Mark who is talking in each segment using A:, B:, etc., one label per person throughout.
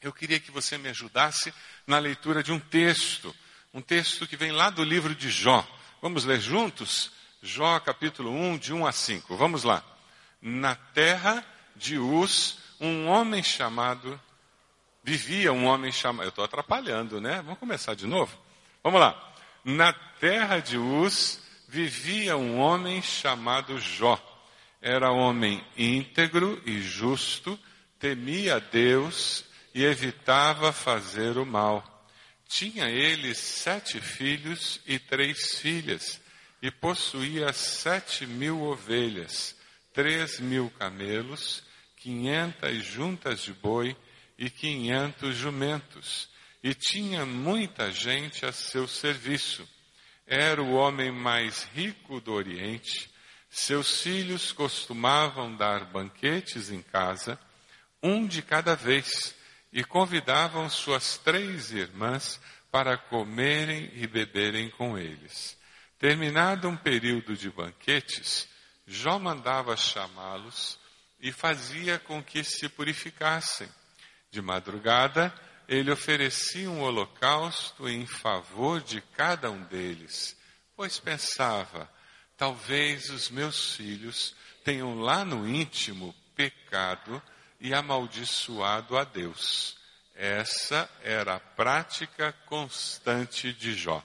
A: eu queria que você me ajudasse na leitura de um texto, um texto que vem lá do livro de Jó. Vamos ler juntos? Jó capítulo 1, de 1 a 5. Vamos lá. Na terra de Uz, um homem chamado. Vivia um homem chamado. Eu estou atrapalhando, né? Vamos começar de novo? Vamos lá. Na terra de Uz, vivia um homem chamado Jó. Era homem íntegro e justo, temia Deus e evitava fazer o mal. Tinha ele sete filhos e três filhas, e possuía sete mil ovelhas, três mil camelos, quinhentas juntas de boi e quinhentos jumentos, e tinha muita gente a seu serviço. Era o homem mais rico do Oriente. Seus filhos costumavam dar banquetes em casa, um de cada vez e convidavam suas três irmãs para comerem e beberem com eles. Terminado um período de banquetes, Jó mandava chamá-los e fazia com que se purificassem. De madrugada, ele oferecia um holocausto em favor de cada um deles, pois pensava: talvez os meus filhos tenham lá no íntimo pecado e amaldiçoado a Deus. Essa era a prática constante de Jó.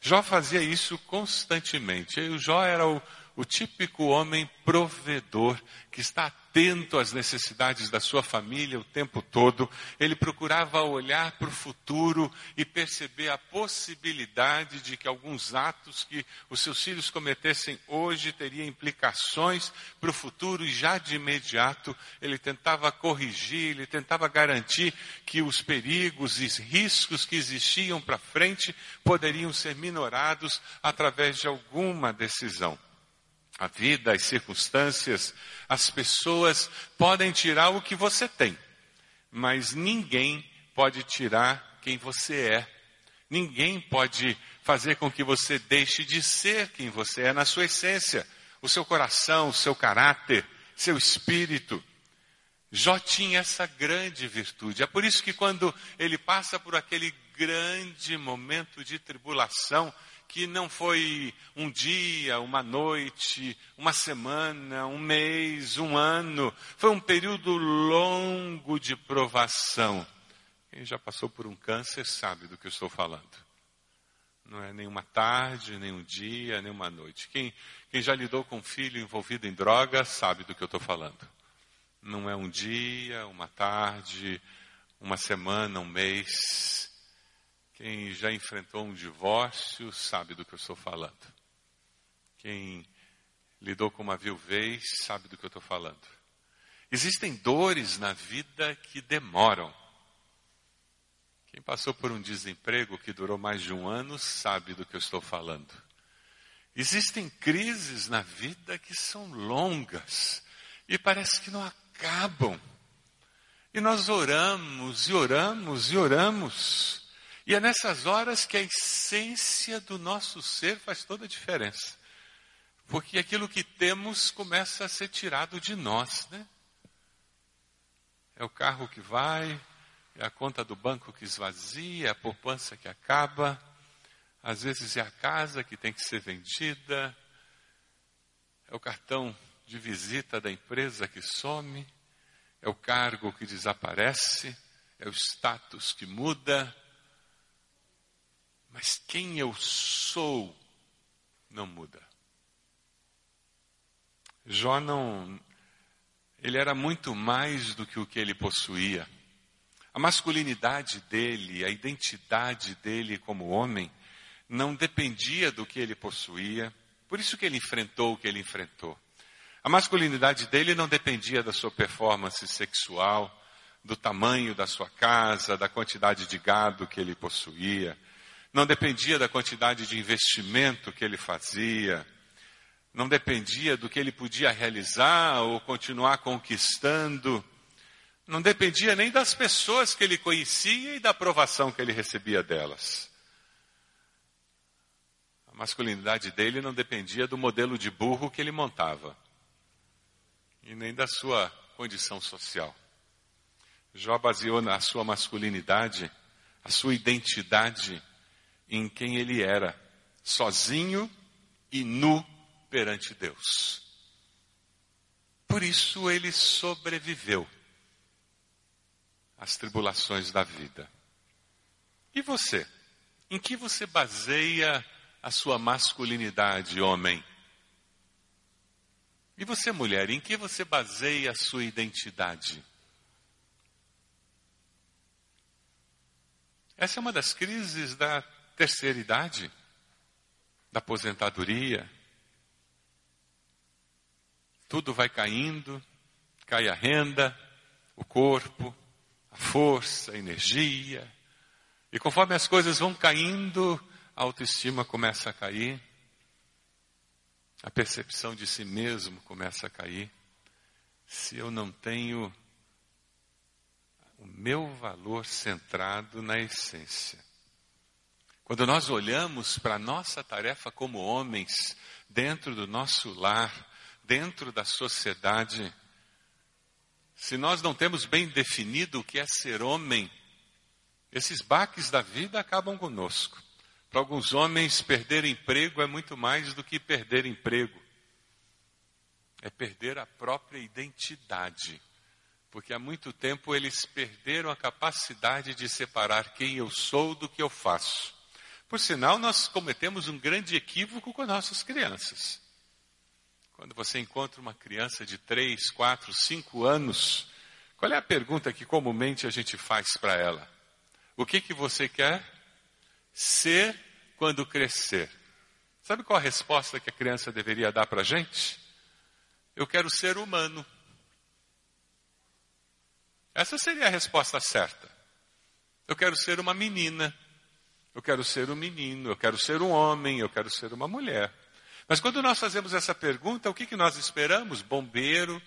A: Jó fazia isso constantemente. E o Jó era o, o típico homem provedor que está atento às necessidades da sua família o tempo todo. Ele procurava olhar para o futuro e perceber a possibilidade de que alguns atos que os seus filhos cometessem hoje teriam implicações para o futuro e já de imediato ele tentava corrigir, ele tentava garantir que os perigos e riscos que existiam para frente poderiam ser minorados através de alguma decisão. A vida, as circunstâncias, as pessoas podem tirar o que você tem, mas ninguém pode tirar quem você é. Ninguém pode fazer com que você deixe de ser quem você é na sua essência, o seu coração, o seu caráter, seu espírito. Jó tinha essa grande virtude. É por isso que quando ele passa por aquele grande momento de tribulação, que não foi um dia, uma noite, uma semana, um mês, um ano. Foi um período longo de provação. Quem já passou por um câncer sabe do que eu estou falando. Não é nem uma tarde, nem um dia, nem uma noite. Quem, quem já lidou com um filho envolvido em drogas sabe do que eu estou falando. Não é um dia, uma tarde, uma semana, um mês quem já enfrentou um divórcio sabe do que eu estou falando. Quem lidou com uma viuvez sabe do que eu estou falando. Existem dores na vida que demoram. Quem passou por um desemprego que durou mais de um ano sabe do que eu estou falando. Existem crises na vida que são longas e parece que não acabam. E nós oramos e oramos e oramos. E é nessas horas que a essência do nosso ser faz toda a diferença. Porque aquilo que temos começa a ser tirado de nós, né? É o carro que vai, é a conta do banco que esvazia, é a poupança que acaba, às vezes é a casa que tem que ser vendida, é o cartão de visita da empresa que some, é o cargo que desaparece, é o status que muda, mas quem eu sou não muda. Jó não. Ele era muito mais do que o que ele possuía. A masculinidade dele, a identidade dele como homem, não dependia do que ele possuía. Por isso que ele enfrentou o que ele enfrentou. A masculinidade dele não dependia da sua performance sexual, do tamanho da sua casa, da quantidade de gado que ele possuía não dependia da quantidade de investimento que ele fazia, não dependia do que ele podia realizar ou continuar conquistando, não dependia nem das pessoas que ele conhecia e da aprovação que ele recebia delas. A masculinidade dele não dependia do modelo de burro que ele montava, e nem da sua condição social. Jó baseou na sua masculinidade, a sua identidade em quem ele era, sozinho e nu perante Deus. Por isso ele sobreviveu às tribulações da vida. E você? Em que você baseia a sua masculinidade, homem? E você, mulher, em que você baseia a sua identidade? Essa é uma das crises da terceira idade, da aposentadoria. Tudo vai caindo, cai a renda, o corpo, a força, a energia. E conforme as coisas vão caindo, a autoestima começa a cair, a percepção de si mesmo começa a cair. Se eu não tenho o meu valor centrado na essência. Quando nós olhamos para a nossa tarefa como homens, dentro do nosso lar, dentro da sociedade, se nós não temos bem definido o que é ser homem, esses baques da vida acabam conosco. Para alguns homens, perder emprego é muito mais do que perder emprego. É perder a própria identidade porque há muito tempo eles perderam a capacidade de separar quem eu sou do que eu faço. Por sinal, nós cometemos um grande equívoco com nossas crianças. Quando você encontra uma criança de 3, 4, 5 anos, qual é a pergunta que comumente a gente faz para ela? O que, que você quer ser quando crescer? Sabe qual a resposta que a criança deveria dar para a gente? Eu quero ser humano. Essa seria a resposta certa. Eu quero ser uma menina, eu quero ser um menino, eu quero ser um homem, eu quero ser uma mulher. Mas quando nós fazemos essa pergunta, o que, que nós esperamos? Bombeiro,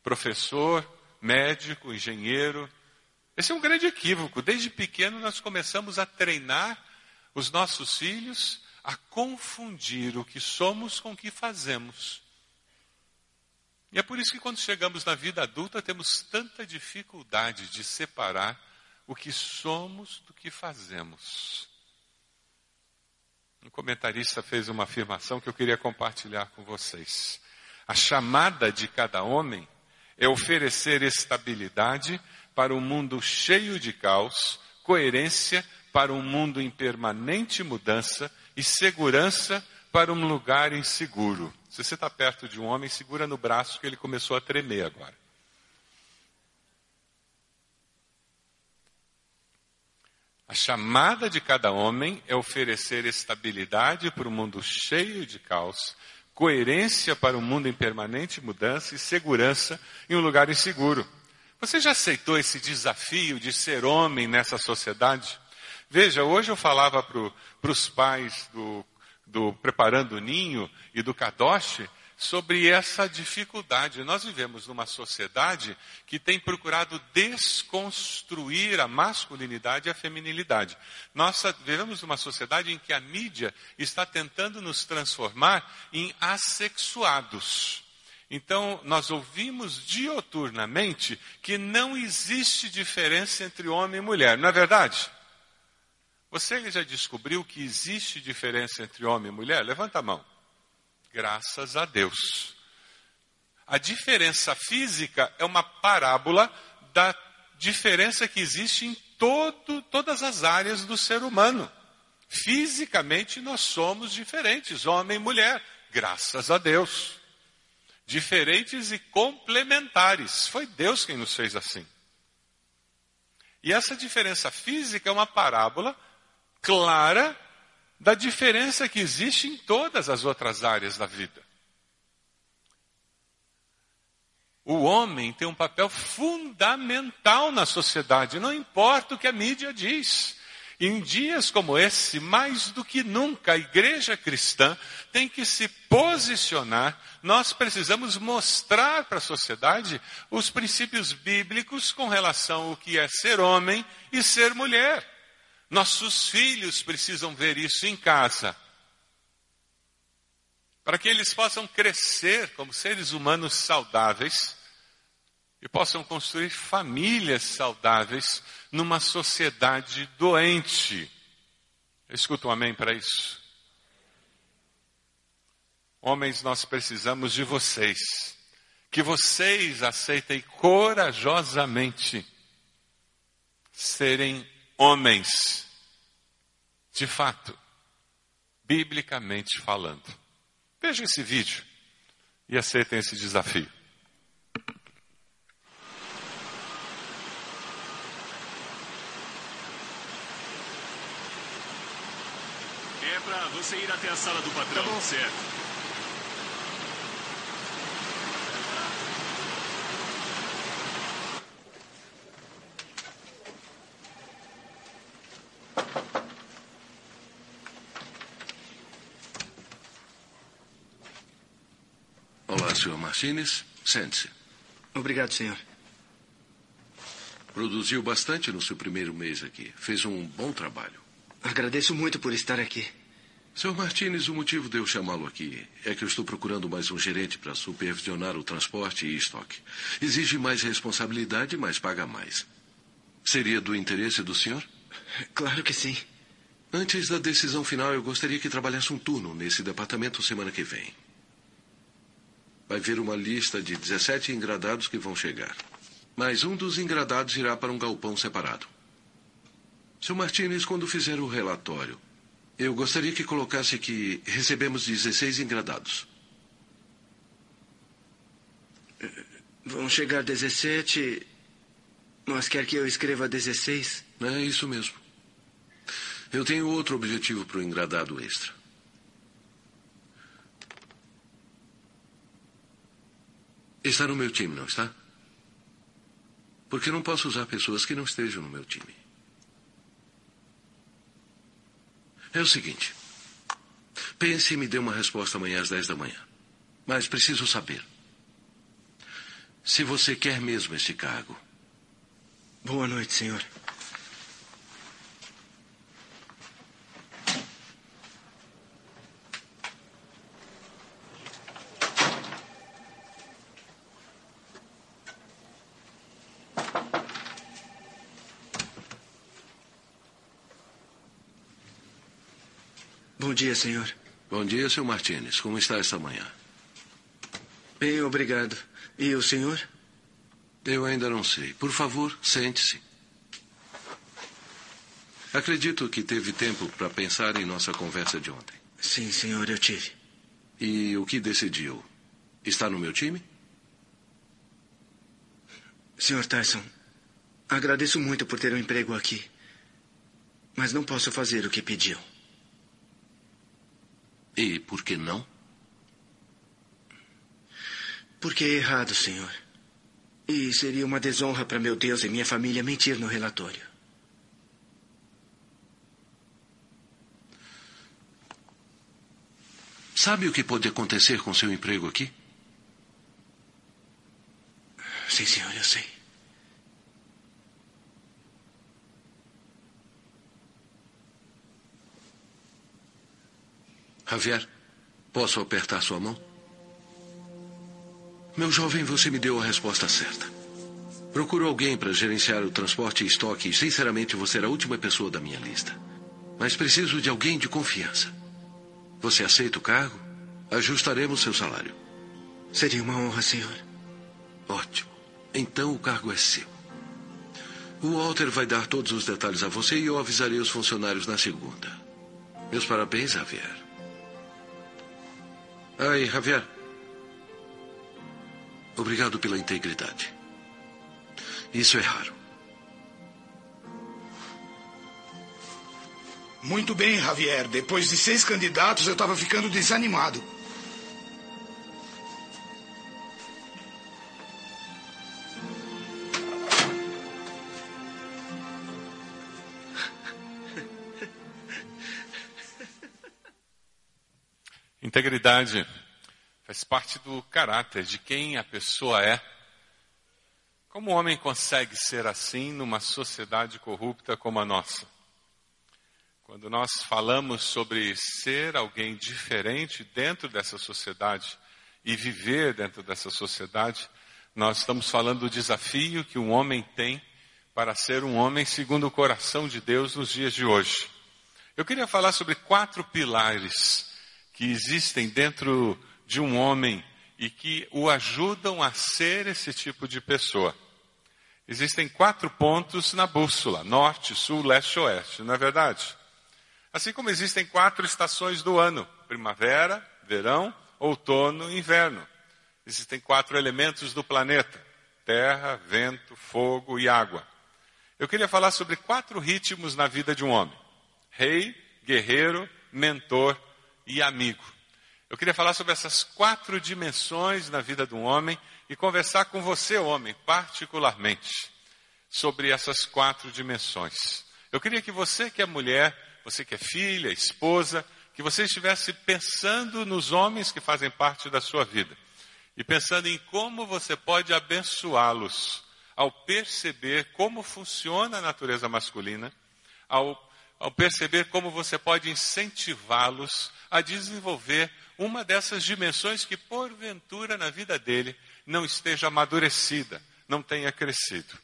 A: professor, médico, engenheiro. Esse é um grande equívoco. Desde pequeno nós começamos a treinar os nossos filhos a confundir o que somos com o que fazemos. E é por isso que quando chegamos na vida adulta temos tanta dificuldade de separar o que somos do que fazemos. Um comentarista fez uma afirmação que eu queria compartilhar com vocês. A chamada de cada homem é oferecer estabilidade para um mundo cheio de caos, coerência para um mundo em permanente mudança e segurança para um lugar inseguro. Se você está perto de um homem, segura no braço que ele começou a tremer agora. A chamada de cada homem é oferecer estabilidade para um mundo cheio de caos, coerência para um mundo em permanente mudança e segurança em um lugar inseguro. Você já aceitou esse desafio de ser homem nessa sociedade? Veja, hoje eu falava para os pais do do Preparando o Ninho e do Kadosh sobre essa dificuldade. Nós vivemos numa sociedade que tem procurado desconstruir a masculinidade e a feminilidade. Nós vivemos numa sociedade em que a mídia está tentando nos transformar em assexuados. Então, nós ouvimos dioturnamente que não existe diferença entre homem e mulher, não é verdade? Você já descobriu que existe diferença entre homem e mulher? Levanta a mão. Graças a Deus. A diferença física é uma parábola da diferença que existe em todo, todas as áreas do ser humano. Fisicamente nós somos diferentes, homem e mulher, graças a Deus. Diferentes e complementares. Foi Deus quem nos fez assim. E essa diferença física é uma parábola clara da diferença que existe em todas as outras áreas da vida. O homem tem um papel fundamental na sociedade, não importa o que a mídia diz. Em dias como esse, mais do que nunca, a igreja cristã tem que se posicionar. Nós precisamos mostrar para a sociedade os princípios bíblicos com relação ao que é ser homem e ser mulher. Nossos filhos precisam ver isso em casa. Para que eles possam crescer como seres humanos saudáveis, e possam construir famílias saudáveis numa sociedade doente. Escuta um amém para isso. Homens, nós precisamos de vocês. Que vocês aceitem corajosamente serem homens, de fato, biblicamente falando. Vejam esse vídeo e aceitem esse desafio.
B: É pra você ir até a sala do patrão, tá certo?
C: Sr. Martinez. Sente-se.
D: Obrigado, senhor.
C: Produziu bastante no seu primeiro mês aqui. Fez um bom trabalho.
D: Agradeço muito por estar aqui.
C: Sr. Martinez, o motivo de eu chamá-lo aqui é que eu estou procurando mais um gerente para supervisionar o transporte e estoque. Exige mais responsabilidade, mas paga mais. Seria do interesse do senhor?
D: Claro que sim.
C: Antes da decisão final, eu gostaria que trabalhasse um turno nesse departamento semana que vem vai ver uma lista de 17 engradados que vão chegar. Mas um dos engradados irá para um galpão separado. Sr. Martinez, quando fizer o relatório, eu gostaria que colocasse que recebemos 16 engradados.
D: Vão chegar 17, mas quer que eu escreva 16?
C: É isso mesmo. Eu tenho outro objetivo para o engradado extra. Está no meu time, não está? Porque não posso usar pessoas que não estejam no meu time. É o seguinte. Pense e me dê uma resposta amanhã às 10 da manhã. Mas preciso saber. Se você quer mesmo esse cargo.
D: Boa noite, senhor. Bom dia, senhor.
C: Bom dia, Sr. Martinez. Como está esta manhã?
D: Bem, obrigado. E o senhor?
C: Eu ainda não sei. Por favor, sente-se. Acredito que teve tempo para pensar em nossa conversa de ontem.
D: Sim, senhor, eu tive.
C: E o que decidiu? Está no meu time?
D: Senhor Tyson, agradeço muito por ter um emprego aqui. Mas não posso fazer o que pediu.
C: E por que não?
D: Porque é errado, senhor. E seria uma desonra para meu Deus e minha família mentir no relatório.
C: Sabe o que pode acontecer com seu emprego aqui?
D: Sim, senhor, eu sei.
C: Javier, posso apertar sua mão? Meu jovem, você me deu a resposta certa. Procuro alguém para gerenciar o transporte e estoque e, sinceramente, você era a última pessoa da minha lista. Mas preciso de alguém de confiança. Você aceita o cargo? Ajustaremos seu salário.
D: Seria uma honra, senhor.
C: Ótimo. Então o cargo é seu. O Walter vai dar todos os detalhes a você e eu avisarei os funcionários na segunda. Meus parabéns, Javier. Aí, Javier. Obrigado pela integridade. Isso é raro.
E: Muito bem, Javier. Depois de seis candidatos, eu estava ficando desanimado.
A: Integridade faz parte do caráter de quem a pessoa é. Como o homem consegue ser assim numa sociedade corrupta como a nossa? Quando nós falamos sobre ser alguém diferente dentro dessa sociedade e viver dentro dessa sociedade, Nós estamos falando do desafio que um homem tem para ser um homem segundo o coração de Deus nos dias de hoje. Eu queria falar sobre quatro pilares que existem dentro de um homem e que o ajudam a ser esse tipo de pessoa. Existem quatro pontos na bússola: norte, sul, leste oeste, não é verdade? Assim como existem quatro estações do ano: primavera, verão, outono e inverno. Existem quatro elementos do planeta: terra, vento, fogo e água. Eu queria falar sobre quatro ritmos na vida de um homem: rei, guerreiro, mentor e amigo. Eu queria falar sobre essas quatro dimensões na vida um homem e conversar com você, homem, particularmente, sobre essas quatro dimensões. Eu queria que você que é mulher, você que é filha, esposa, que você estivesse pensando nos homens que fazem parte da sua vida e pensando em como você pode abençoá-los ao perceber como funciona a natureza masculina, ao, ao perceber como você pode incentivá-los a desenvolver uma dessas dimensões que, porventura, na vida dele não esteja amadurecida, não tenha crescido.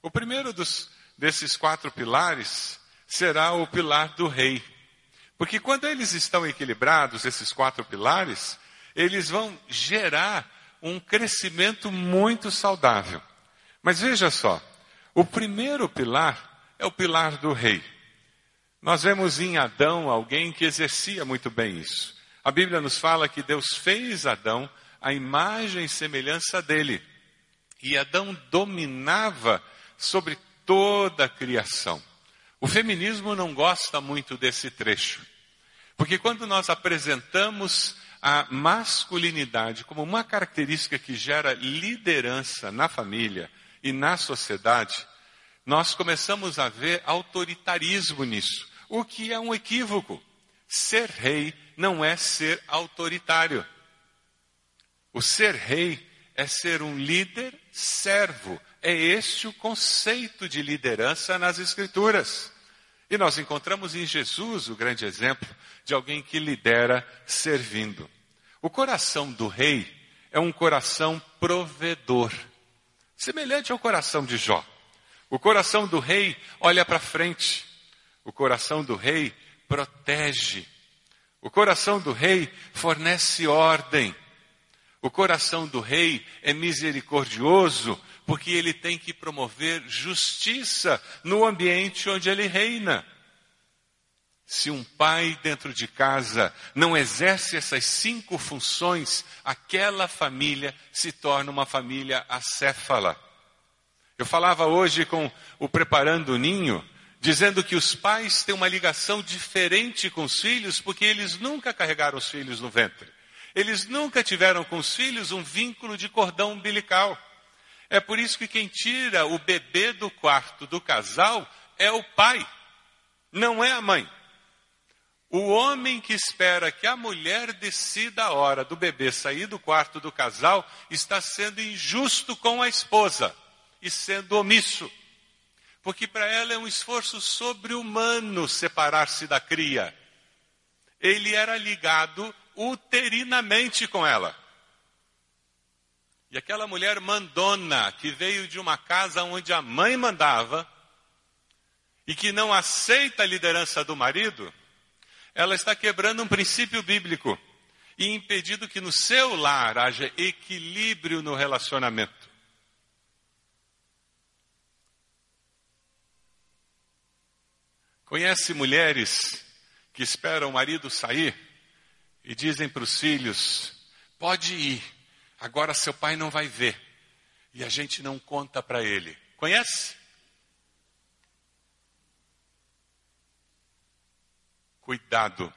A: O primeiro dos, desses quatro pilares será o pilar do rei. Porque quando eles estão equilibrados, esses quatro pilares, eles vão gerar um crescimento muito saudável. Mas veja só, o primeiro pilar é o pilar do rei. Nós vemos em Adão alguém que exercia muito bem isso. A Bíblia nos fala que Deus fez Adão a imagem e semelhança dele. E Adão dominava sobre toda a criação. O feminismo não gosta muito desse trecho. Porque quando nós apresentamos a masculinidade como uma característica que gera liderança na família e na sociedade, nós começamos a ver autoritarismo nisso, o que é um equívoco. Ser rei não é ser autoritário. O ser rei é ser um líder servo. É este o conceito de liderança nas Escrituras. E nós encontramos em Jesus o grande exemplo de alguém que lidera servindo. O coração do rei é um coração provedor, semelhante ao coração de Jó. O coração do rei olha para frente. O coração do rei protege. O coração do rei fornece ordem. O coração do rei é misericordioso, porque ele tem que promover justiça no ambiente onde ele reina. Se um pai dentro de casa não exerce essas cinco funções, aquela família se torna uma família acéfala. Eu falava hoje com o Preparando o Ninho, dizendo que os pais têm uma ligação diferente com os filhos, porque eles nunca carregaram os filhos no ventre. Eles nunca tiveram com os filhos um vínculo de cordão umbilical. É por isso que quem tira o bebê do quarto do casal é o pai, não é a mãe. O homem que espera que a mulher decida a hora do bebê sair do quarto do casal está sendo injusto com a esposa e sendo omisso. Porque para ela é um esforço sobre-humano separar-se da cria. Ele era ligado uterinamente com ela. E aquela mulher mandona, que veio de uma casa onde a mãe mandava, e que não aceita a liderança do marido, ela está quebrando um princípio bíblico e impedindo que no seu lar haja equilíbrio no relacionamento. Conhece mulheres que esperam o marido sair e dizem para os filhos: pode ir, agora seu pai não vai ver. E a gente não conta para ele. Conhece? Cuidado.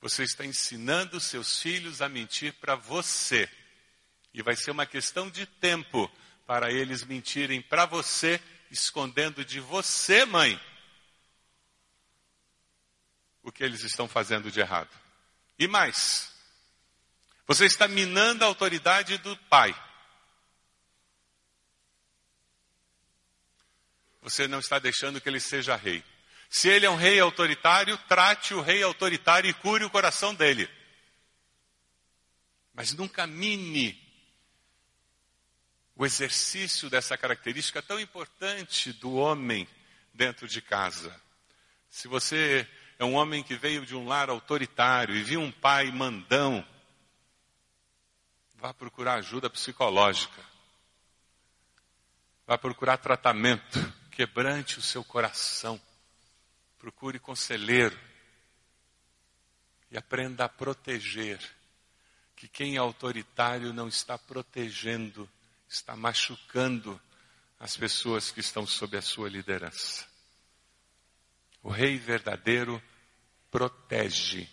A: Você está ensinando seus filhos a mentir para você. E vai ser uma questão de tempo para eles mentirem para você, escondendo de você, mãe, o que eles estão fazendo de errado. E mais, você está minando a autoridade do pai. Você não está deixando que ele seja rei. Se ele é um rei autoritário, trate o rei autoritário e cure o coração dele. Mas nunca mine o exercício dessa característica tão importante do homem dentro de casa. Se você é um homem que veio de um lar autoritário e viu um pai mandão, vá procurar ajuda psicológica. Vá procurar tratamento, quebrante o seu coração. Procure conselheiro e aprenda a proteger. Que quem é autoritário não está protegendo está machucando as pessoas que estão sob a sua liderança. O rei verdadeiro protege,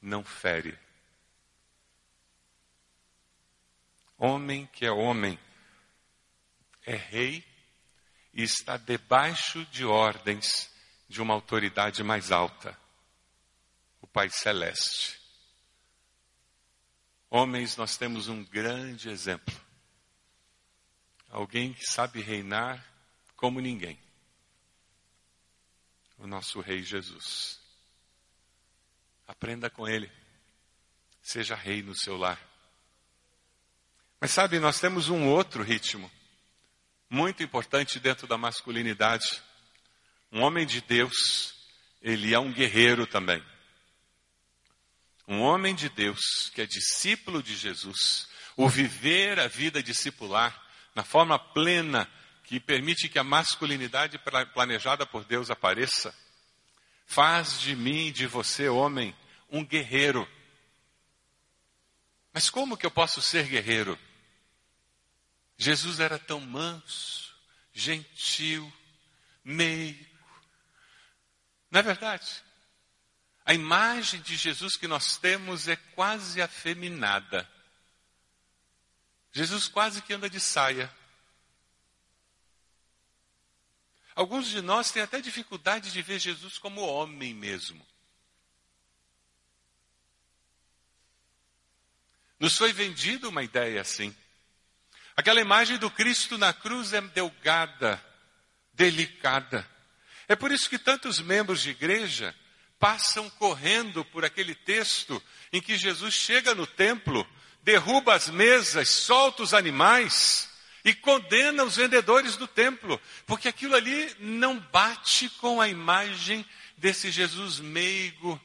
A: não fere. Homem que é homem é rei e está debaixo de ordens de uma autoridade mais alta, o Pai Celeste. Homens, nós temos um grande exemplo alguém que sabe reinar como ninguém. O nosso Rei Jesus. Aprenda com Ele. Seja rei no seu lar. Mas sabe, nós temos um outro ritmo, muito importante dentro da masculinidade. Um homem de Deus, ele é um guerreiro também. Um homem de Deus que é discípulo de Jesus, o viver a vida discipular, na forma plena que permite que a masculinidade planejada por Deus apareça, faz de mim, de você, homem, um guerreiro. Mas como que eu posso ser guerreiro? Jesus era tão manso, gentil, meigo. Não é verdade? A imagem de Jesus que nós temos é quase afeminada. Jesus quase que anda de saia. Alguns de nós têm até dificuldade de ver Jesus como homem mesmo. Nos foi vendida uma ideia assim. Aquela imagem do Cristo na cruz é delgada, delicada. É por isso que tantos membros de igreja passam correndo por aquele texto em que Jesus chega no templo derruba as mesas, solta os animais e condena os vendedores do templo, porque aquilo ali não bate com a imagem desse Jesus meigo.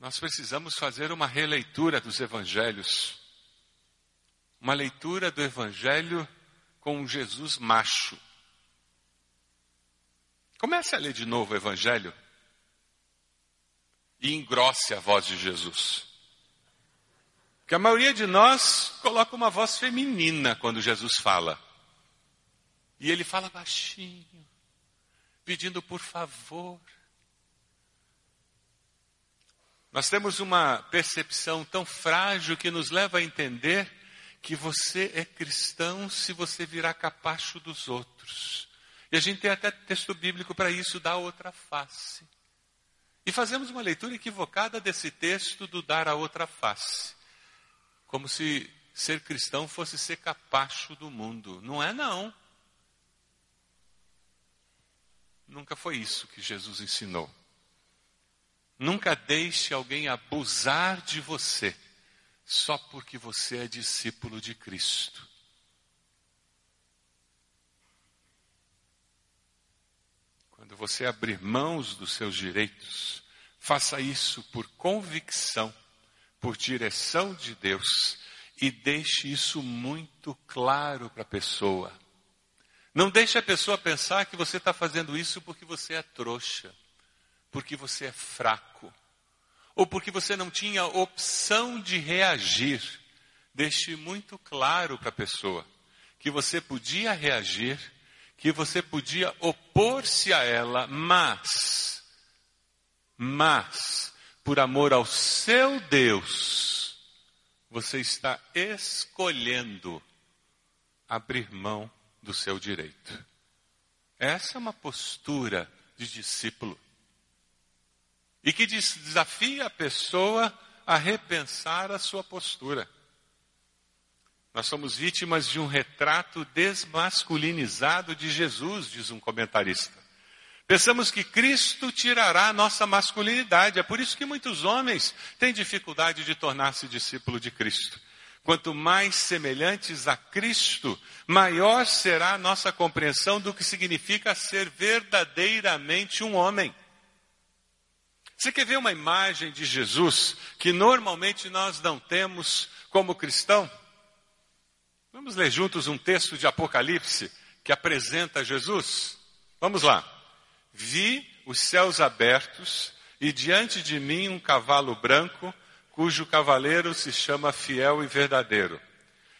A: Nós precisamos fazer uma releitura dos evangelhos, uma leitura do evangelho com Jesus macho. Comece a ler de novo o evangelho e engrosse a voz de Jesus. Que a maioria de nós coloca uma voz feminina quando Jesus fala. E ele fala baixinho, pedindo por favor. Nós temos uma percepção tão frágil que nos leva a entender que você é cristão se você virar capacho dos outros. E a gente tem até texto bíblico para isso, dar outra face. E fazemos uma leitura equivocada desse texto do dar a outra face como se ser cristão fosse ser capacho do mundo. Não é, não. Nunca foi isso que Jesus ensinou. Nunca deixe alguém abusar de você só porque você é discípulo de Cristo. Quando você abrir mãos dos seus direitos, faça isso por convicção por direção de Deus e deixe isso muito claro para a pessoa. Não deixe a pessoa pensar que você está fazendo isso porque você é trouxa, porque você é fraco, ou porque você não tinha opção de reagir. Deixe muito claro para a pessoa que você podia reagir, que você podia opor-se a ela, mas, mas, por amor ao seu Deus, você está escolhendo abrir mão do seu direito. Essa é uma postura de discípulo. E que desafia a pessoa a repensar a sua postura. Nós somos vítimas de um retrato desmasculinizado de Jesus, diz um comentarista. Pensamos que Cristo tirará a nossa masculinidade. É por isso que muitos homens têm dificuldade de tornar-se discípulo de Cristo. Quanto mais semelhantes a Cristo, maior será a nossa compreensão do que significa ser verdadeiramente um homem. Você quer ver uma imagem de Jesus que normalmente nós não temos como cristão? Vamos ler juntos um texto de Apocalipse que apresenta Jesus? Vamos lá. Vi os céus abertos e diante de mim um cavalo branco, cujo cavaleiro se chama Fiel e Verdadeiro.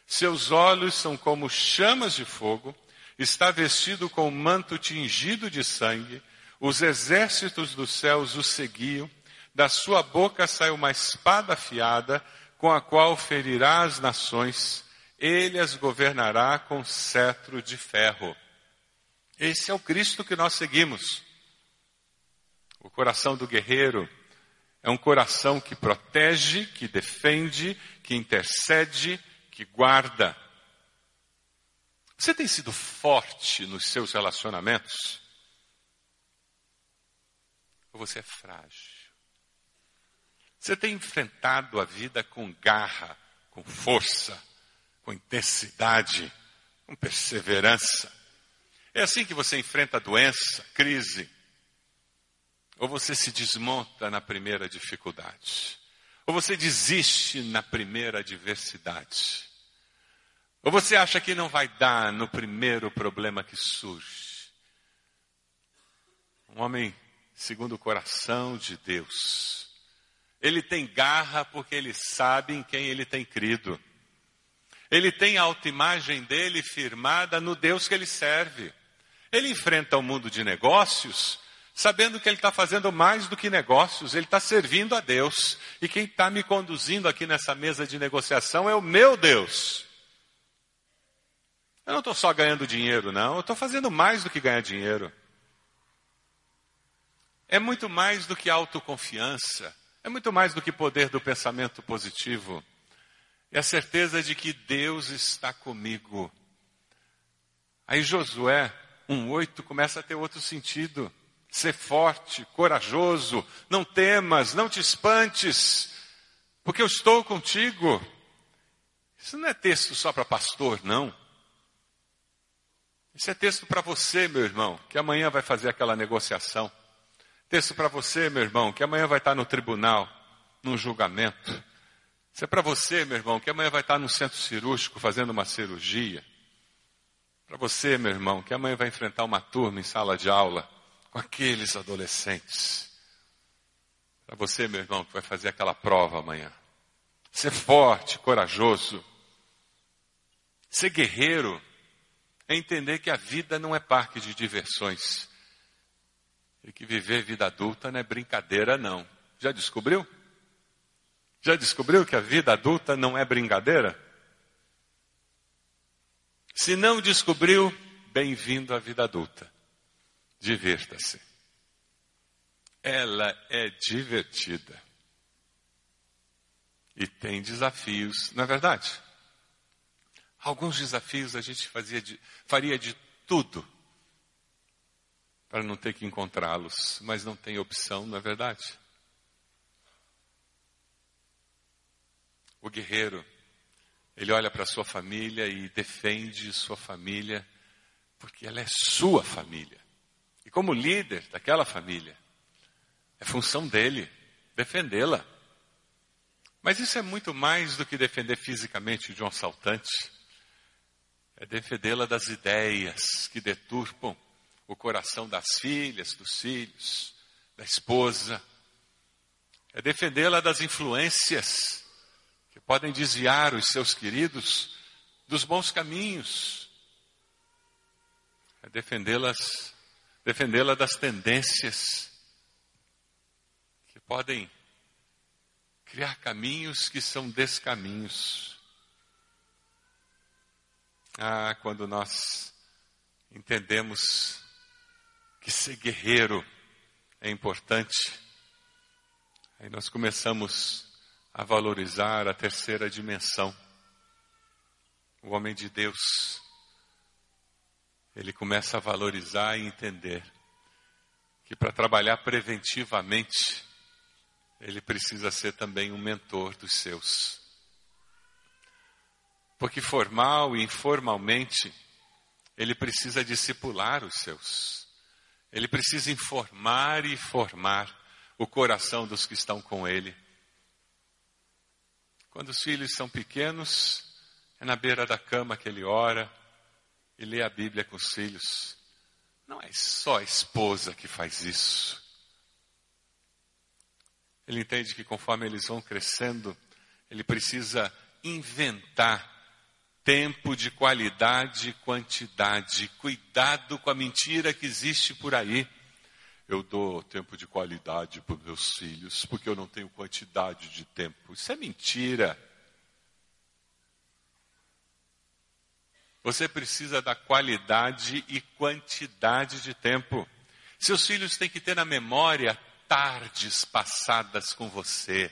A: Seus olhos são como chamas de fogo, está vestido com um manto tingido de sangue, os exércitos dos céus o seguiam, da sua boca sai uma espada afiada, com a qual ferirá as nações, ele as governará com cetro de ferro. Esse é o Cristo que nós seguimos. O coração do guerreiro é um coração que protege, que defende, que intercede, que guarda. Você tem sido forte nos seus relacionamentos? Ou você é frágil? Você tem enfrentado a vida com garra, com força, com intensidade, com perseverança? É assim que você enfrenta a doença, crise, ou você se desmonta na primeira dificuldade. Ou você desiste na primeira adversidade. Ou você acha que não vai dar no primeiro problema que surge. Um homem segundo o coração de Deus. Ele tem garra porque ele sabe em quem ele tem crido. Ele tem a autoimagem dele firmada no Deus que ele serve. Ele enfrenta o mundo de negócios sabendo que ele está fazendo mais do que negócios, ele está servindo a Deus. E quem está me conduzindo aqui nessa mesa de negociação é o meu Deus. Eu não estou só ganhando dinheiro, não, eu estou fazendo mais do que ganhar dinheiro. É muito mais do que autoconfiança, é muito mais do que poder do pensamento positivo. É a certeza de que Deus está comigo. Aí Josué 1,8 começa a ter outro sentido. Ser forte, corajoso, não temas, não te espantes, porque eu estou contigo. Isso não é texto só para pastor, não. Isso é texto para você, meu irmão, que amanhã vai fazer aquela negociação. Texto para você, meu irmão, que amanhã vai estar no tribunal, num julgamento. Isso é para você, meu irmão, que amanhã vai estar no centro cirúrgico fazendo uma cirurgia. Para você, meu irmão, que amanhã vai enfrentar uma turma em sala de aula com aqueles adolescentes. Para você, meu irmão, que vai fazer aquela prova amanhã. Ser forte, corajoso. Ser guerreiro é entender que a vida não é parque de diversões. E que viver vida adulta não é brincadeira, não. Já descobriu? Já descobriu que a vida adulta não é brincadeira? Se não descobriu, bem-vindo à vida adulta. Divirta-se. Ela é divertida. E tem desafios, não é verdade? Alguns desafios a gente fazia de, faria de tudo para não ter que encontrá-los, mas não tem opção, não é verdade? O guerreiro, ele olha para sua família e defende sua família, porque ela é sua família. E como líder daquela família, é função dele defendê-la. Mas isso é muito mais do que defender fisicamente de um assaltante. É defendê-la das ideias que deturpam o coração das filhas, dos filhos, da esposa. É defendê-la das influências que podem desviar os seus queridos dos bons caminhos. É defendê-las defendê-la das tendências que podem criar caminhos que são descaminhos. Ah, quando nós entendemos que ser guerreiro é importante, aí nós começamos a valorizar a terceira dimensão. O homem de Deus ele começa a valorizar e entender que para trabalhar preventivamente, ele precisa ser também um mentor dos seus. Porque formal e informalmente, ele precisa discipular os seus. Ele precisa informar e formar o coração dos que estão com ele. Quando os filhos são pequenos, é na beira da cama que ele ora e lê a Bíblia com os filhos. Não é só a esposa que faz isso. Ele entende que conforme eles vão crescendo, ele precisa inventar tempo de qualidade quantidade. Cuidado com a mentira que existe por aí. Eu dou tempo de qualidade para os meus filhos, porque eu não tenho quantidade de tempo. Isso é mentira. Você precisa da qualidade e quantidade de tempo. Seus filhos têm que ter na memória tardes passadas com você.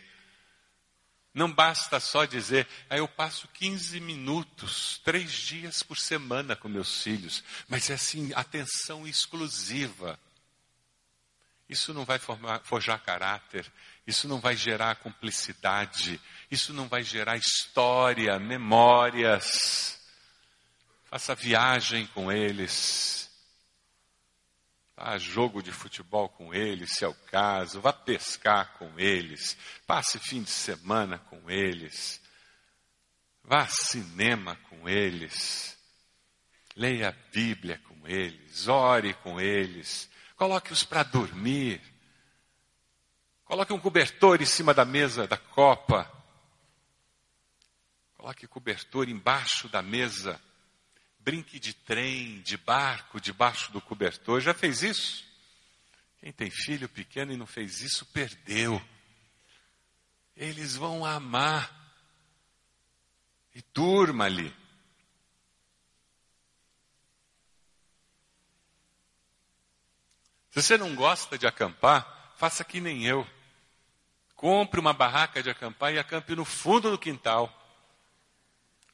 A: Não basta só dizer, ah, eu passo 15 minutos, três dias por semana com meus filhos, mas é assim, atenção exclusiva. Isso não vai formar, forjar caráter, isso não vai gerar cumplicidade, isso não vai gerar história, memórias. Faça viagem com eles. Vá jogo de futebol com eles, se é o caso. Vá pescar com eles. Passe fim de semana com eles. Vá a cinema com eles. Leia a Bíblia com eles. Ore com eles. Coloque-os para dormir. Coloque um cobertor em cima da mesa da copa. Coloque cobertor embaixo da mesa brinque de trem, de barco, debaixo do cobertor. Já fez isso? Quem tem filho pequeno e não fez isso, perdeu. Eles vão amar. E durma ali. Se você não gosta de acampar, faça que nem eu. Compre uma barraca de acampar e acampe no fundo do quintal.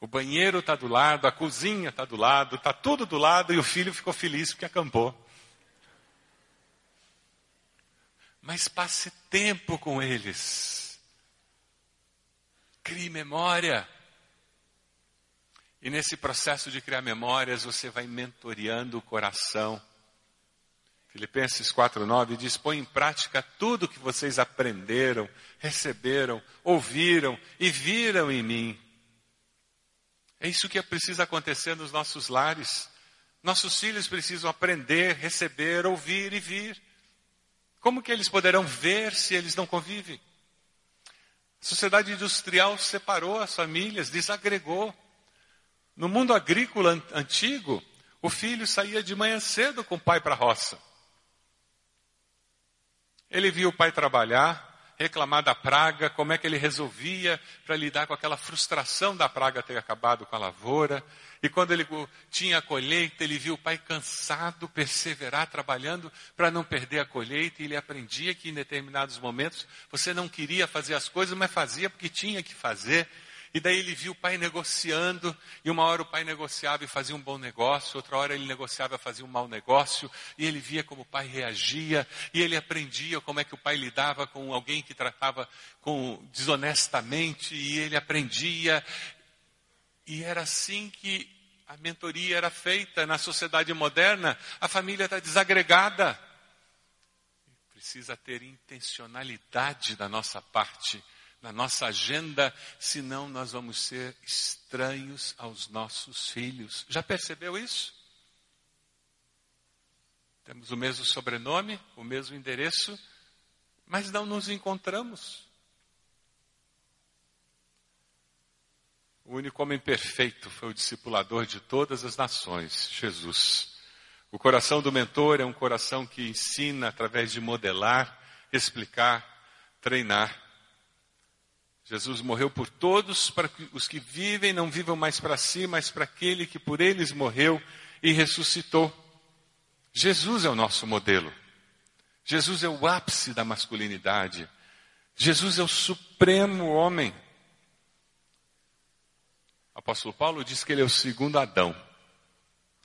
A: O banheiro está do lado, a cozinha está do lado, está tudo do lado e o filho ficou feliz porque acampou. Mas passe tempo com eles. Crie memória. E nesse processo de criar memórias, você vai mentoreando o coração. Filipenses 4,9 diz: põe em prática tudo que vocês aprenderam, receberam, ouviram e viram em mim. É isso que precisa acontecer nos nossos lares. Nossos filhos precisam aprender, receber, ouvir e vir. Como que eles poderão ver se eles não convivem? A sociedade industrial separou as famílias, desagregou. No mundo agrícola antigo, o filho saía de manhã cedo com o pai para a roça. Ele via o pai trabalhar, reclamar da praga, como é que ele resolvia para lidar com aquela frustração da praga ter acabado com a lavoura. E quando ele tinha a colheita, ele viu o pai cansado, perseverar trabalhando para não perder a colheita, e ele aprendia que em determinados momentos você não queria fazer as coisas, mas fazia porque tinha que fazer. E daí ele viu o pai negociando, e uma hora o pai negociava e fazia um bom negócio, outra hora ele negociava e fazia um mau negócio, e ele via como o pai reagia, e ele aprendia como é que o pai lidava com alguém que tratava com desonestamente, e ele aprendia. E era assim que a mentoria era feita na sociedade moderna, a família está desagregada. Precisa ter intencionalidade da nossa parte na nossa agenda, senão nós vamos ser estranhos aos nossos filhos. Já percebeu isso? Temos o mesmo sobrenome, o mesmo endereço, mas não nos encontramos. O único homem perfeito foi o discipulador de todas as nações, Jesus. O coração do mentor é um coração que ensina através de modelar, explicar, treinar. Jesus morreu por todos, para que os que vivem não vivam mais para si, mas para aquele que por eles morreu e ressuscitou. Jesus é o nosso modelo. Jesus é o ápice da masculinidade. Jesus é o supremo homem. O apóstolo Paulo diz que ele é o segundo Adão,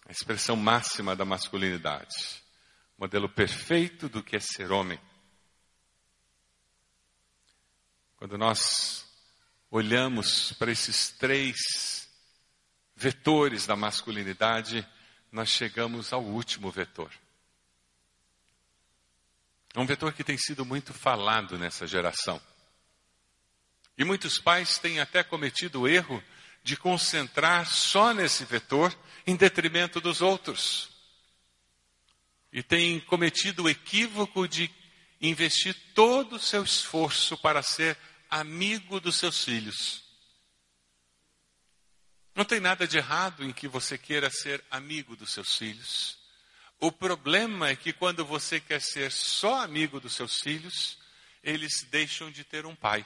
A: a expressão máxima da masculinidade, modelo perfeito do que é ser homem. Quando nós olhamos para esses três vetores da masculinidade, nós chegamos ao último vetor. É um vetor que tem sido muito falado nessa geração. E muitos pais têm até cometido o erro de concentrar só nesse vetor em detrimento dos outros. E têm cometido o equívoco de investir todo o seu esforço para ser amigo dos seus filhos. Não tem nada de errado em que você queira ser amigo dos seus filhos. O problema é que quando você quer ser só amigo dos seus filhos, eles deixam de ter um pai.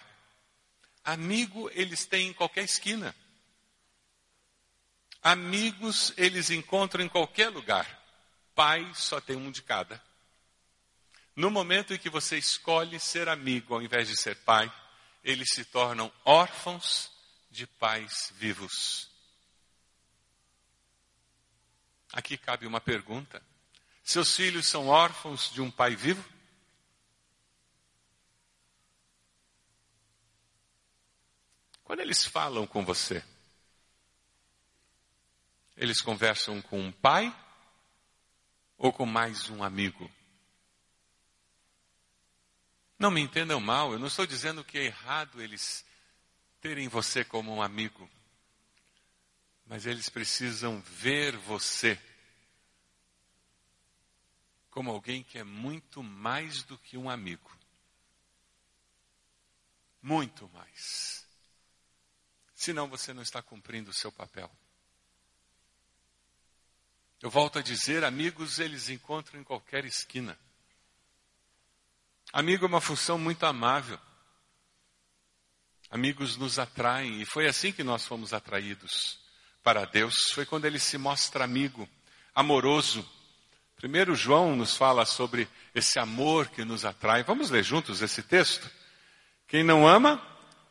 A: Amigo eles têm em qualquer esquina. Amigos eles encontram em qualquer lugar. Pai só tem um de cada. No momento em que você escolhe ser amigo ao invés de ser pai, eles se tornam órfãos de pais vivos. Aqui cabe uma pergunta. Seus filhos são órfãos de um pai vivo? Quando eles falam com você, eles conversam com um pai ou com mais um amigo? Não me entendam mal, eu não estou dizendo que é errado eles terem você como um amigo, mas eles precisam ver você como alguém que é muito mais do que um amigo. Muito mais. Senão você não está cumprindo o seu papel. Eu volto a dizer, amigos eles encontram em qualquer esquina. Amigo é uma função muito amável. Amigos nos atraem e foi assim que nós fomos atraídos para Deus. Foi quando ele se mostra amigo, amoroso, Primeiro João nos fala sobre esse amor que nos atrai. Vamos ler juntos esse texto? Quem não ama,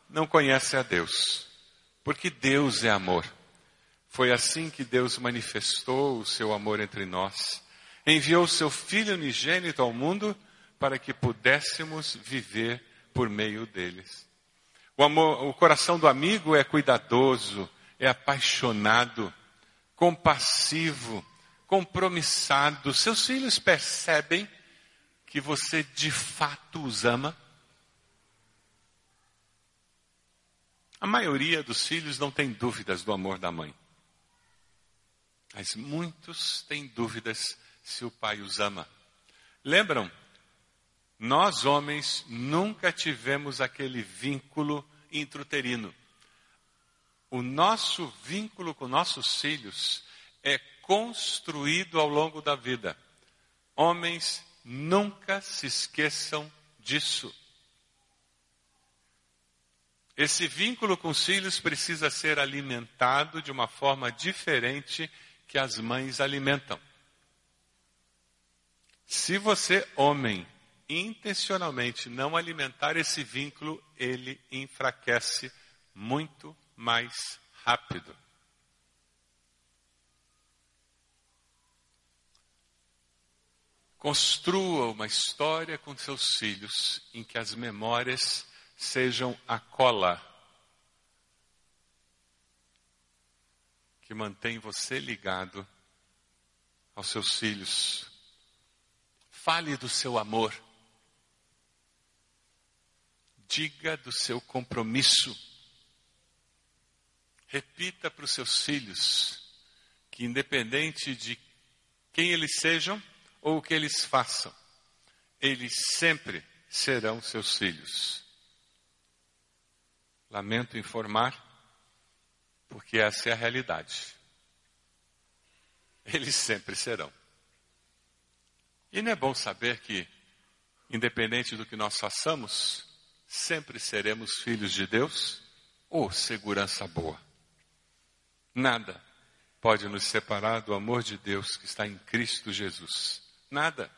A: não conhece a Deus, porque Deus é amor. Foi assim que Deus manifestou o seu amor entre nós. Enviou o seu Filho unigênito ao mundo para que pudéssemos viver por meio deles. O, amor, o coração do amigo é cuidadoso, é apaixonado, compassivo, compromissado, seus filhos percebem que você de fato os ama? A maioria dos filhos não tem dúvidas do amor da mãe. Mas muitos têm dúvidas se o pai os ama. Lembram? Nós homens nunca tivemos aquele vínculo intrauterino. O nosso vínculo com nossos filhos é construído ao longo da vida. Homens, nunca se esqueçam disso. Esse vínculo com os filhos precisa ser alimentado de uma forma diferente que as mães alimentam. Se você, homem, intencionalmente não alimentar esse vínculo, ele enfraquece muito mais rápido. Construa uma história com seus filhos em que as memórias sejam a cola que mantém você ligado aos seus filhos. Fale do seu amor. Diga do seu compromisso. Repita para os seus filhos que, independente de quem eles sejam, ou o que eles façam, eles sempre serão seus filhos. Lamento informar, porque essa é a realidade. Eles sempre serão. E não é bom saber que, independente do que nós façamos, sempre seremos filhos de Deus? Ou segurança boa. Nada pode nos separar do amor de Deus que está em Cristo Jesus. Nada.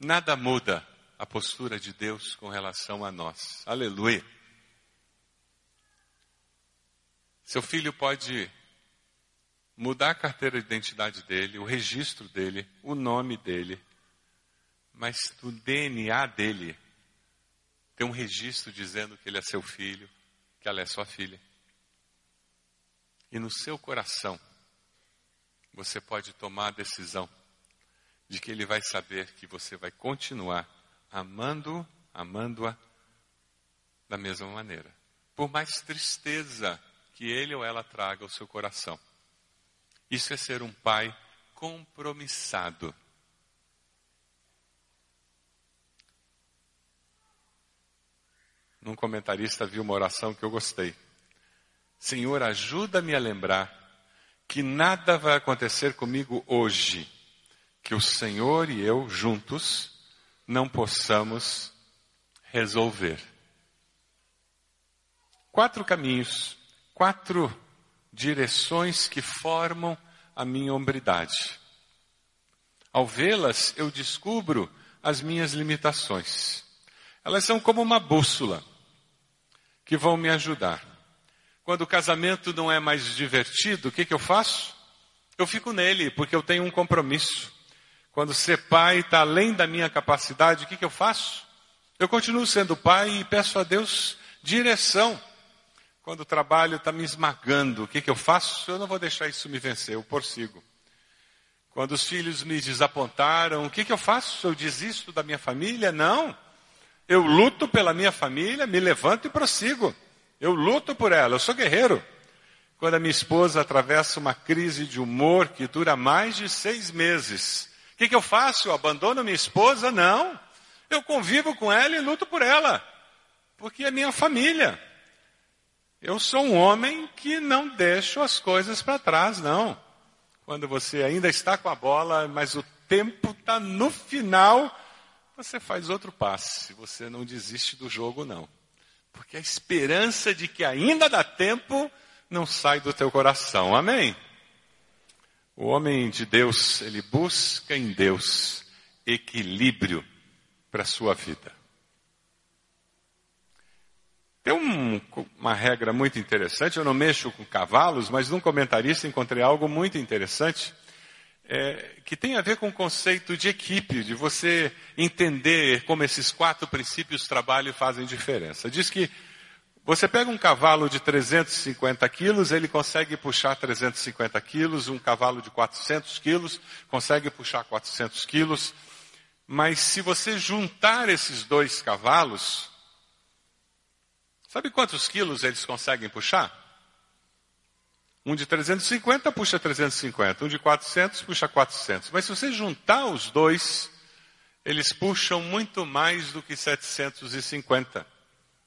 A: Nada muda a postura de Deus com relação a nós. Aleluia. Seu filho pode mudar a carteira de identidade dele, o registro dele, o nome dele, mas o DNA dele tem um registro dizendo que ele é seu filho, que ela é sua filha. E no seu coração, você pode tomar a decisão de que ele vai saber que você vai continuar amando, amando-a da mesma maneira. Por mais tristeza que ele ou ela traga ao seu coração. Isso é ser um pai compromissado. Num comentarista vi uma oração que eu gostei. Senhor, ajuda-me a lembrar que nada vai acontecer comigo hoje que o Senhor e eu juntos não possamos resolver. Quatro caminhos, quatro direções que formam a minha hombridade. Ao vê-las, eu descubro as minhas limitações. Elas são como uma bússola que vão me ajudar. Quando o casamento não é mais divertido, o que, que eu faço? Eu fico nele, porque eu tenho um compromisso. Quando ser pai está além da minha capacidade, o que, que eu faço? Eu continuo sendo pai e peço a Deus direção. Quando o trabalho está me esmagando, o que, que eu faço? Eu não vou deixar isso me vencer, eu prossigo. Quando os filhos me desapontaram, o que, que eu faço? Eu desisto da minha família? Não. Eu luto pela minha família, me levanto e prossigo. Eu luto por ela, eu sou guerreiro. Quando a minha esposa atravessa uma crise de humor que dura mais de seis meses, o que, que eu faço? Eu abandono minha esposa? Não. Eu convivo com ela e luto por ela, porque é minha família. Eu sou um homem que não deixo as coisas para trás, não. Quando você ainda está com a bola, mas o tempo está no final, você faz outro passe. Você não desiste do jogo, não. Porque a esperança de que ainda dá tempo não sai do teu coração. Amém? O homem de Deus, ele busca em Deus equilíbrio para a sua vida. Tem um, uma regra muito interessante, eu não mexo com cavalos, mas num comentarista encontrei algo muito interessante, é, que tem a ver com o conceito de equipe, de você entender como esses quatro princípios trabalho fazem diferença. Diz que você pega um cavalo de 350 quilos, ele consegue puxar 350 quilos, um cavalo de 400 quilos consegue puxar 400 quilos, mas se você juntar esses dois cavalos, sabe quantos quilos eles conseguem puxar? Um de 350 puxa 350, um de 400 puxa 400. Mas se você juntar os dois, eles puxam muito mais do que 750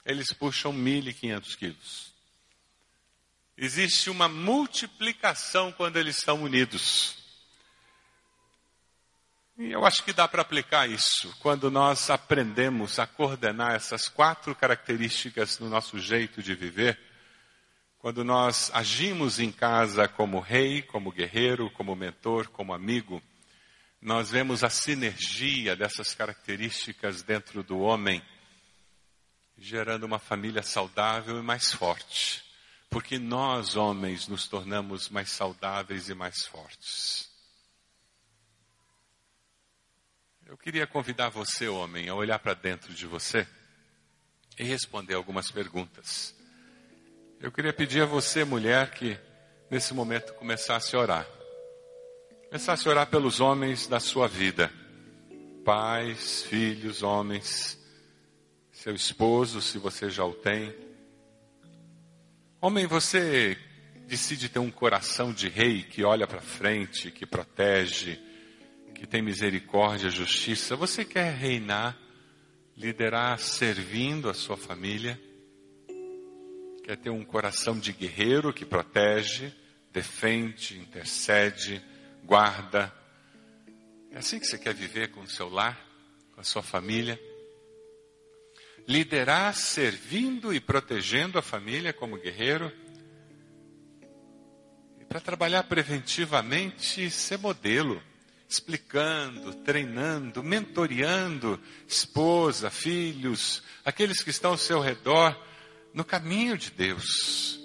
A: eles puxam 1.500 quilos. Existe uma multiplicação quando eles estão unidos. E eu acho que dá para aplicar isso quando nós aprendemos a coordenar essas quatro características no nosso jeito de viver. Quando nós agimos em casa como rei, como guerreiro, como mentor, como amigo, nós vemos a sinergia dessas características dentro do homem gerando uma família saudável e mais forte. Porque nós, homens, nos tornamos mais saudáveis e mais fortes. Eu queria convidar você, homem, a olhar para dentro de você e responder algumas perguntas. Eu queria pedir a você, mulher, que nesse momento começasse a orar. Começasse a orar pelos homens da sua vida. Pais, filhos, homens seu esposo, se você já o tem. Homem, você decide ter um coração de rei que olha para frente, que protege, que tem misericórdia, justiça. Você quer reinar, liderar servindo a sua família? Quer ter um coração de guerreiro que protege, defende, intercede, guarda? É assim que você quer viver com o seu lar, com a sua família? liderar servindo e protegendo a família como guerreiro, e para trabalhar preventivamente, ser modelo, explicando, treinando, mentoreando esposa, filhos, aqueles que estão ao seu redor, no caminho de Deus,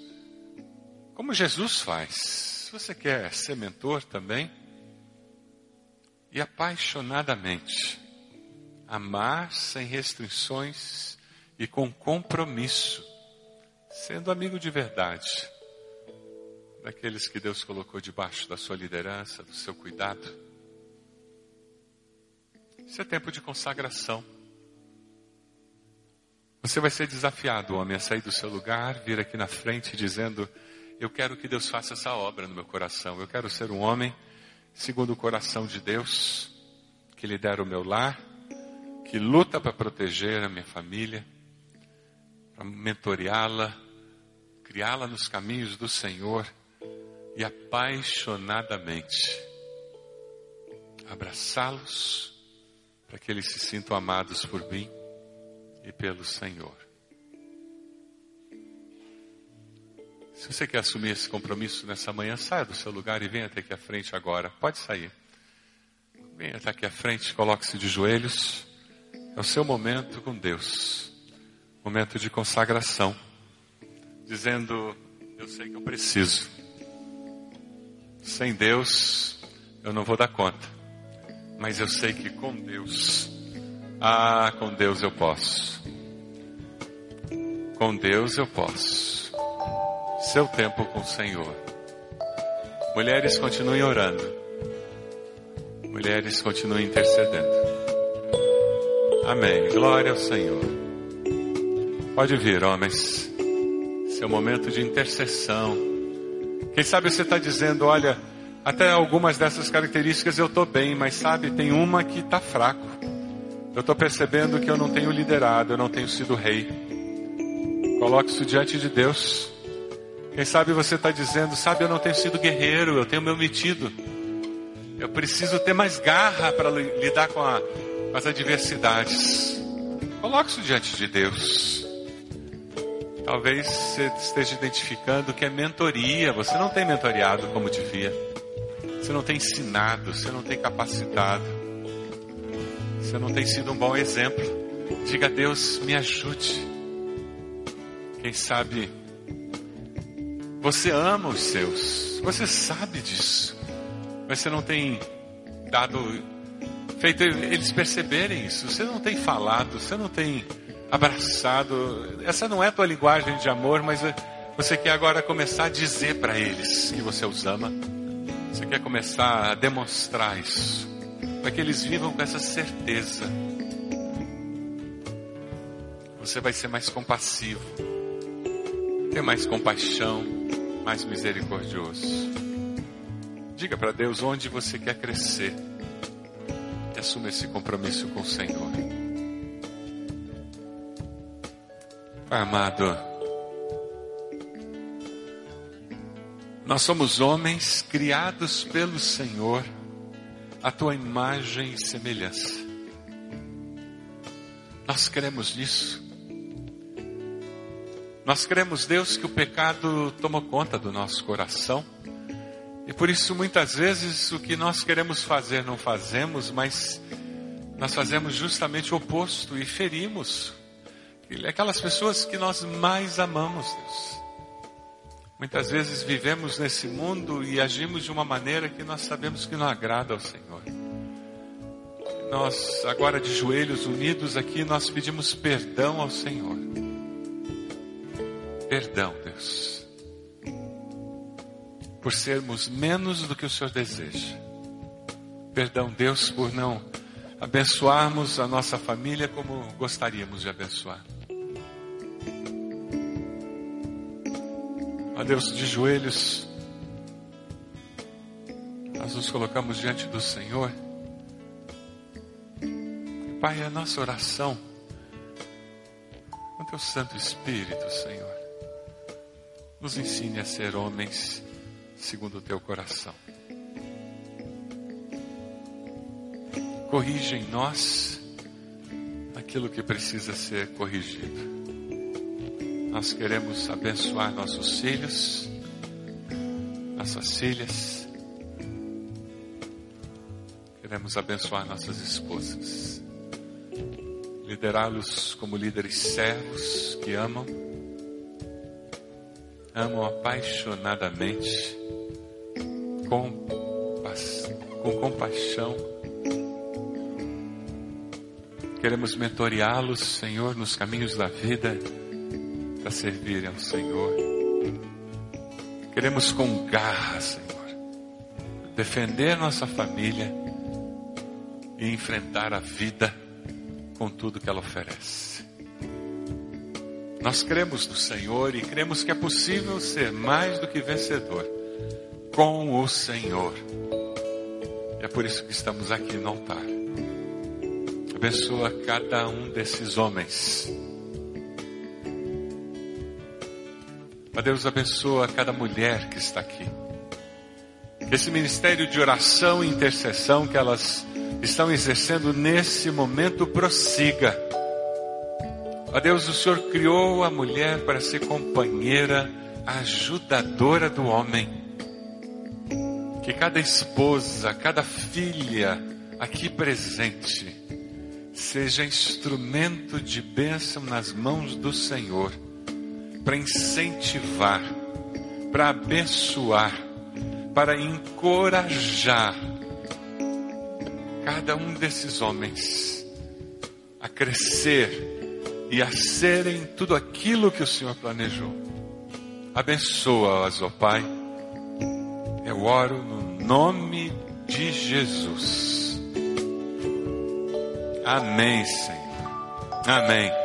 A: como Jesus faz. Se você quer ser mentor também, e apaixonadamente, amar sem restrições, e com compromisso, sendo amigo de verdade, daqueles que Deus colocou debaixo da sua liderança, do seu cuidado. Isso é tempo de consagração. Você vai ser desafiado, homem, a sair do seu lugar, vir aqui na frente dizendo: Eu quero que Deus faça essa obra no meu coração. Eu quero ser um homem segundo o coração de Deus, que lidera o meu lar, que luta para proteger a minha família, para mentoreá-la, criá-la nos caminhos do Senhor e apaixonadamente abraçá-los para que eles se sintam amados por mim e pelo Senhor. Se você quer assumir esse compromisso nessa manhã, saia do seu lugar e venha até aqui à frente agora. Pode sair. Venha até aqui à frente, coloque-se de joelhos. É o seu momento com Deus. Momento de consagração. Dizendo, eu sei que eu preciso. Sem Deus, eu não vou dar conta. Mas eu sei que com Deus, ah, com Deus eu posso. Com Deus eu posso. Seu tempo com o Senhor. Mulheres continuem orando. Mulheres continuem intercedendo. Amém. Glória ao Senhor. Pode vir, homens. Seu momento de intercessão. Quem sabe você está dizendo, olha, até algumas dessas características eu estou bem, mas sabe, tem uma que está fraco. Eu estou percebendo que eu não tenho liderado, eu não tenho sido rei. Coloque isso diante de Deus. Quem sabe você está dizendo, sabe, eu não tenho sido guerreiro, eu tenho me omitido. Eu preciso ter mais garra para lidar com, a, com as adversidades. Coloque isso diante de Deus. Talvez você esteja identificando que é mentoria. Você não tem mentoriado como devia. Você não tem ensinado, você não tem capacitado. Você não tem sido um bom exemplo. Diga a Deus, me ajude. Quem sabe você ama os seus, você sabe disso, mas você não tem dado, feito eles perceberem isso. Você não tem falado, você não tem abraçado. Essa não é a tua linguagem de amor, mas você quer agora começar a dizer para eles que você os ama. Você quer começar a demonstrar isso para que eles vivam com essa certeza. Você vai ser mais compassivo, ter mais compaixão, mais misericordioso. Diga para Deus onde você quer crescer e assuma esse compromisso com o Senhor. Pai amado, nós somos homens criados pelo Senhor a tua imagem e semelhança. Nós cremos nisso. Nós cremos, Deus, que o pecado tomou conta do nosso coração. E por isso, muitas vezes, o que nós queremos fazer não fazemos, mas nós fazemos justamente o oposto e ferimos aquelas pessoas que nós mais amamos, Deus. Muitas vezes vivemos nesse mundo e agimos de uma maneira que nós sabemos que não agrada ao Senhor. Nós, agora de joelhos unidos aqui, nós pedimos perdão ao Senhor. Perdão, Deus. Por sermos menos do que o Senhor deseja. Perdão, Deus, por não abençoarmos a nossa família como gostaríamos de abençoar. Ó Deus, de joelhos, nós nos colocamos diante do Senhor. Pai, a nossa oração, com Teu Santo Espírito, Senhor, nos ensine a ser homens segundo o Teu coração. Corrige em nós aquilo que precisa ser corrigido. Nós queremos abençoar nossos filhos, nossas filhas. Queremos abençoar nossas esposas. Liderá-los como líderes servos que amam, amam apaixonadamente, com, com compaixão. Queremos mentoreá-los, Senhor, nos caminhos da vida para servirem ao Senhor. Queremos com garra, Senhor, defender nossa família e enfrentar a vida com tudo que ela oferece. Nós cremos no Senhor e cremos que é possível ser mais do que vencedor com o Senhor. É por isso que estamos aqui no altar. Abençoa cada um desses homens. Ó Deus, abençoa cada mulher que está aqui. Esse ministério de oração e intercessão que elas estão exercendo nesse momento prossiga. Ó Deus, o Senhor criou a mulher para ser companheira, ajudadora do homem. Que cada esposa, cada filha aqui presente seja instrumento de bênção nas mãos do Senhor, para incentivar, para abençoar, para encorajar cada um desses homens a crescer e a serem tudo aquilo que o Senhor planejou. Abençoa-as, ó Pai. Eu oro no nome de Jesus. Amém, Senhor. Amém.